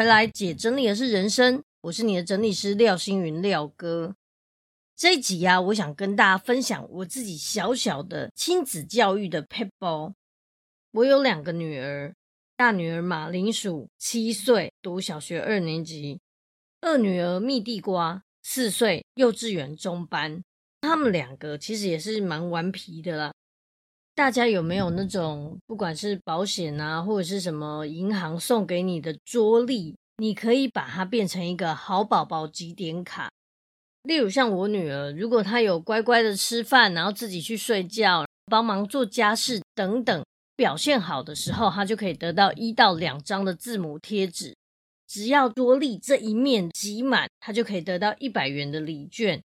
回来，姐整理的是人生，我是你的整理师廖星云廖哥。这一集呀、啊，我想跟大家分享我自己小小的亲子教育的撇步。我有两个女儿，大女儿马铃薯七岁，读小学二年级；二女儿蜜地瓜四岁，幼稚园中班。他们两个其实也是蛮顽皮的啦。大家有没有那种，不管是保险啊，或者是什么银行送给你的桌历，你可以把它变成一个好宝宝几点卡。例如像我女儿，如果她有乖乖的吃饭，然后自己去睡觉，帮忙做家事等等，表现好的时候，她就可以得到一到两张的字母贴纸。只要桌历这一面集满，她就可以得到一百元的礼券。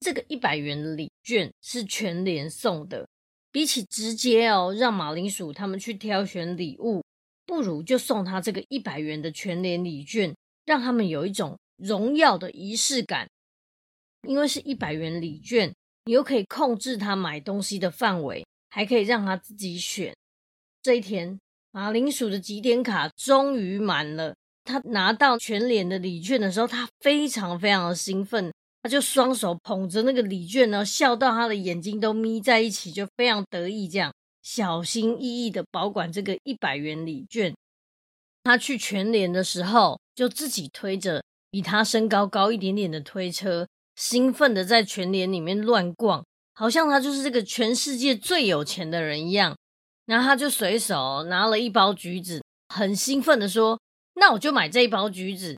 这个一百元的礼券是全联送的。比起直接哦，让马铃薯他们去挑选礼物，不如就送他这个一百元的全脸礼券，让他们有一种荣耀的仪式感。因为是一百元礼券，你又可以控制他买东西的范围，还可以让他自己选。这一天，马铃薯的集点卡终于满了，他拿到全联的礼券的时候，他非常非常的兴奋。他就双手捧着那个礼券呢，笑到他的眼睛都眯在一起，就非常得意，这样小心翼翼的保管这个一百元礼券。他去全联的时候，就自己推着比他身高高一点点的推车，兴奋的在全联里面乱逛，好像他就是这个全世界最有钱的人一样。然后他就随手拿了一包橘子，很兴奋的说：“那我就买这一包橘子。”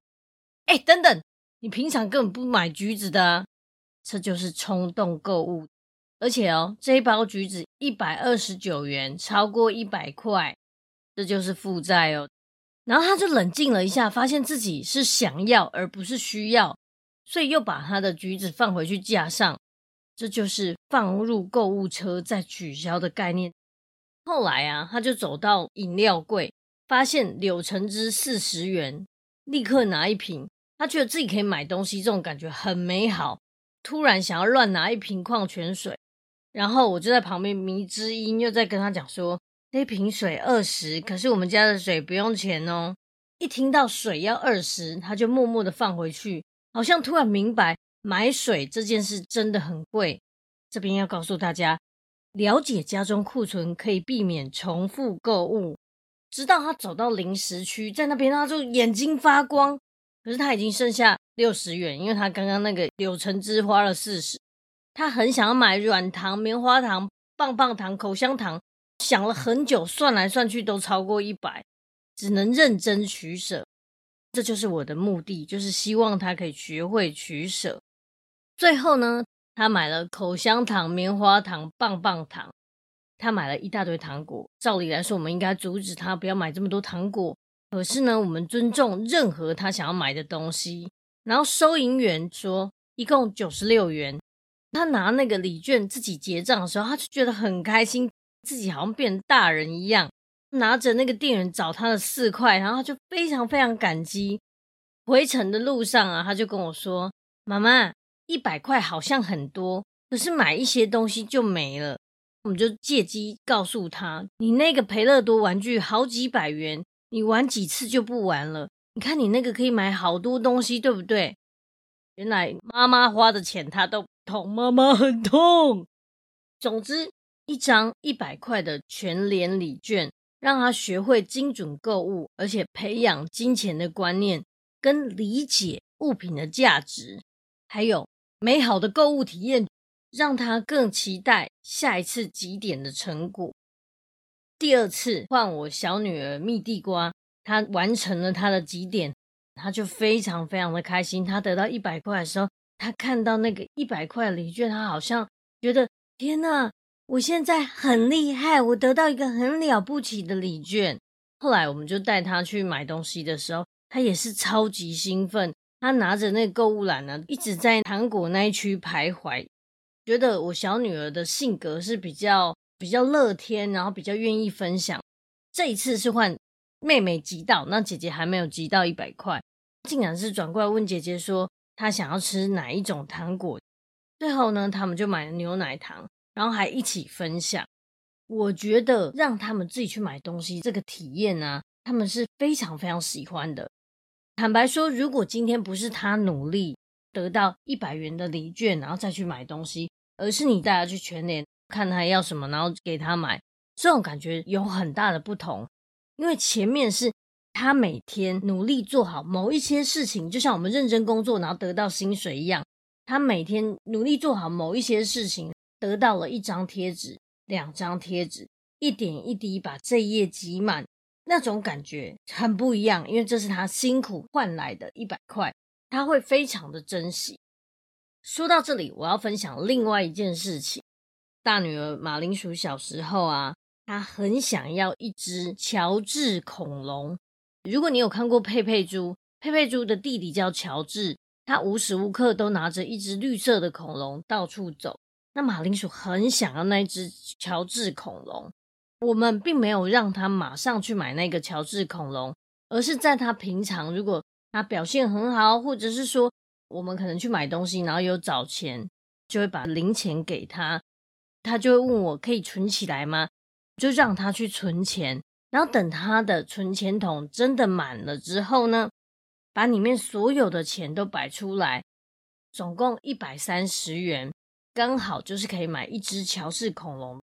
哎，等等。你平常根本不买橘子的啊，这就是冲动购物。而且哦，这一包橘子一百二十九元，超过一百块，这就是负债哦。然后他就冷静了一下，发现自己是想要而不是需要，所以又把他的橘子放回去架上。这就是放入购物车再取消的概念。后来啊，他就走到饮料柜，发现柳橙汁四十元，立刻拿一瓶。他觉得自己可以买东西，这种感觉很美好。突然想要乱拿一瓶矿泉水，然后我就在旁边迷之音又在跟他讲说：“那瓶水二十，可是我们家的水不用钱哦。”一听到水要二十，他就默默的放回去，好像突然明白买水这件事真的很贵。这边要告诉大家，了解家中库存可以避免重复购物。直到他走到零食区，在那边他就眼睛发光。可是他已经剩下六十元，因为他刚刚那个柳橙汁花了四十，他很想要买软糖、棉花糖、棒棒糖、口香糖，想了很久，算来算去都超过一百，只能认真取舍。这就是我的目的，就是希望他可以学会取舍。最后呢，他买了口香糖、棉花糖、棒棒糖，他买了一大堆糖果。照理来说，我们应该阻止他不要买这么多糖果。可是呢，我们尊重任何他想要买的东西。然后收银员说一共九十六元，他拿那个礼券自己结账的时候，他就觉得很开心，自己好像变大人一样，拿着那个店员找他的四块，然后他就非常非常感激。回程的路上啊，他就跟我说：“妈妈，一百块好像很多，可是买一些东西就没了。”我们就借机告诉他：“你那个培乐多玩具好几百元。”你玩几次就不玩了？你看你那个可以买好多东西，对不对？原来妈妈花的钱他都不痛，妈妈很痛。总之，一张一百块的全联礼券，让他学会精准购物，而且培养金钱的观念跟理解物品的价值，还有美好的购物体验，让他更期待下一次几点的成果。第二次换我小女儿蜜地瓜，她完成了她的几点，她就非常非常的开心。她得到一百块的时候，她看到那个一百块礼券，她好像觉得天哪，我现在很厉害，我得到一个很了不起的礼券。后来我们就带她去买东西的时候，她也是超级兴奋，她拿着那个购物篮呢，一直在糖果那一区徘徊。觉得我小女儿的性格是比较比较乐天，然后比较愿意分享。这一次是换妹妹集到，那姐姐还没有集到一百块，竟然是转过来问姐姐说她想要吃哪一种糖果。最后呢，他们就买了牛奶糖，然后还一起分享。我觉得让他们自己去买东西这个体验呢、啊，他们是非常非常喜欢的。坦白说，如果今天不是他努力得到一百元的礼券，然后再去买东西，而是你带他去全联看他要什么，然后给他买，这种感觉有很大的不同。因为前面是他每天努力做好某一些事情，就像我们认真工作然后得到薪水一样，他每天努力做好某一些事情，得到了一张贴纸。两张贴纸，一点一滴把这一页挤满，那种感觉很不一样，因为这是他辛苦换来的一百块，他会非常的珍惜。说到这里，我要分享另外一件事情。大女儿马铃薯小时候啊，她很想要一只乔治恐龙。如果你有看过佩佩猪，佩佩猪的弟弟叫乔治，他无时无刻都拿着一只绿色的恐龙到处走。那马铃薯很想要那只乔治恐龙，我们并没有让他马上去买那个乔治恐龙，而是在他平常如果他表现很好，或者是说我们可能去买东西，然后有找钱，就会把零钱给他，他就会问我可以存起来吗？就让他去存钱，然后等他的存钱筒真的满了之后呢，把里面所有的钱都摆出来，总共一百三十元。刚好就是可以买一只乔治恐龙，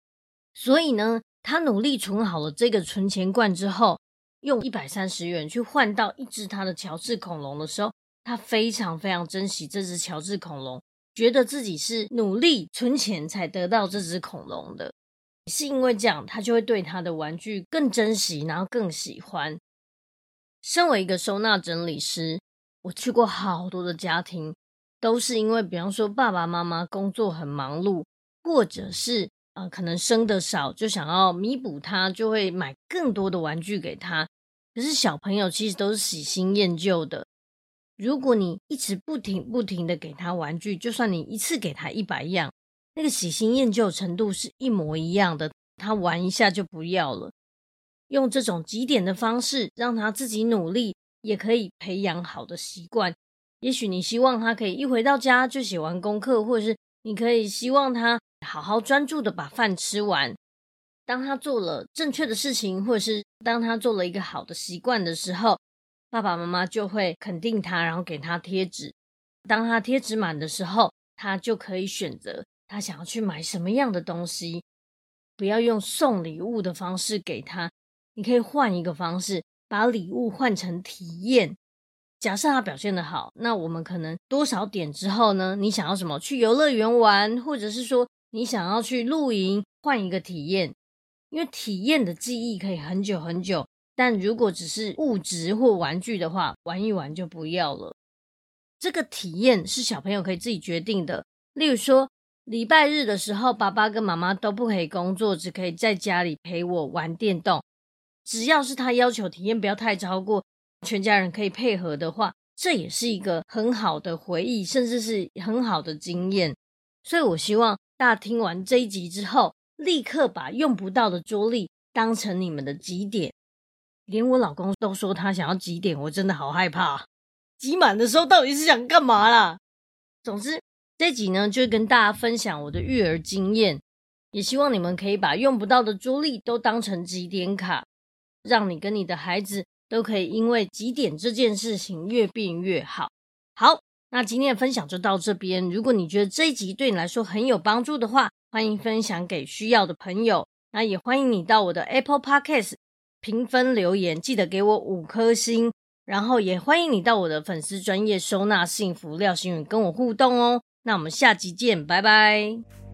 所以呢，他努力存好了这个存钱罐之后，用一百三十元去换到一只他的乔治恐龙的时候，他非常非常珍惜这只乔治恐龙，觉得自己是努力存钱才得到这只恐龙的，是因为这样，他就会对他的玩具更珍惜，然后更喜欢。身为一个收纳整理师，我去过好多的家庭。都是因为，比方说爸爸妈妈工作很忙碌，或者是啊、呃，可能生的少，就想要弥补他，就会买更多的玩具给他。可是小朋友其实都是喜新厌旧的，如果你一直不停不停的给他玩具，就算你一次给他一百样，那个喜新厌旧程度是一模一样的，他玩一下就不要了。用这种几点的方式，让他自己努力，也可以培养好的习惯。也许你希望他可以一回到家就写完功课，或者是你可以希望他好好专注的把饭吃完。当他做了正确的事情，或者是当他做了一个好的习惯的时候，爸爸妈妈就会肯定他，然后给他贴纸。当他贴纸满的时候，他就可以选择他想要去买什么样的东西。不要用送礼物的方式给他，你可以换一个方式，把礼物换成体验。假设他表现的好，那我们可能多少点之后呢？你想要什么？去游乐园玩，或者是说你想要去露营，换一个体验。因为体验的记忆可以很久很久，但如果只是物质或玩具的话，玩一玩就不要了。这个体验是小朋友可以自己决定的。例如说，礼拜日的时候，爸爸跟妈妈都不可以工作，只可以在家里陪我玩电动。只要是他要求体验，不要太超过。全家人可以配合的话，这也是一个很好的回忆，甚至是很好的经验。所以，我希望大家听完这一集之后，立刻把用不到的桌历当成你们的极点。连我老公都说他想要几点，我真的好害怕。集满的时候到底是想干嘛啦？总之，这集呢，就跟大家分享我的育儿经验，也希望你们可以把用不到的桌历都当成几点卡，让你跟你的孩子。都可以因为几点这件事情越变越好。好，那今天的分享就到这边。如果你觉得这一集对你来说很有帮助的话，欢迎分享给需要的朋友。那也欢迎你到我的 Apple Podcast 评分留言，记得给我五颗星。然后也欢迎你到我的粉丝专业收纳幸福廖星宇跟我互动哦。那我们下集见，拜拜。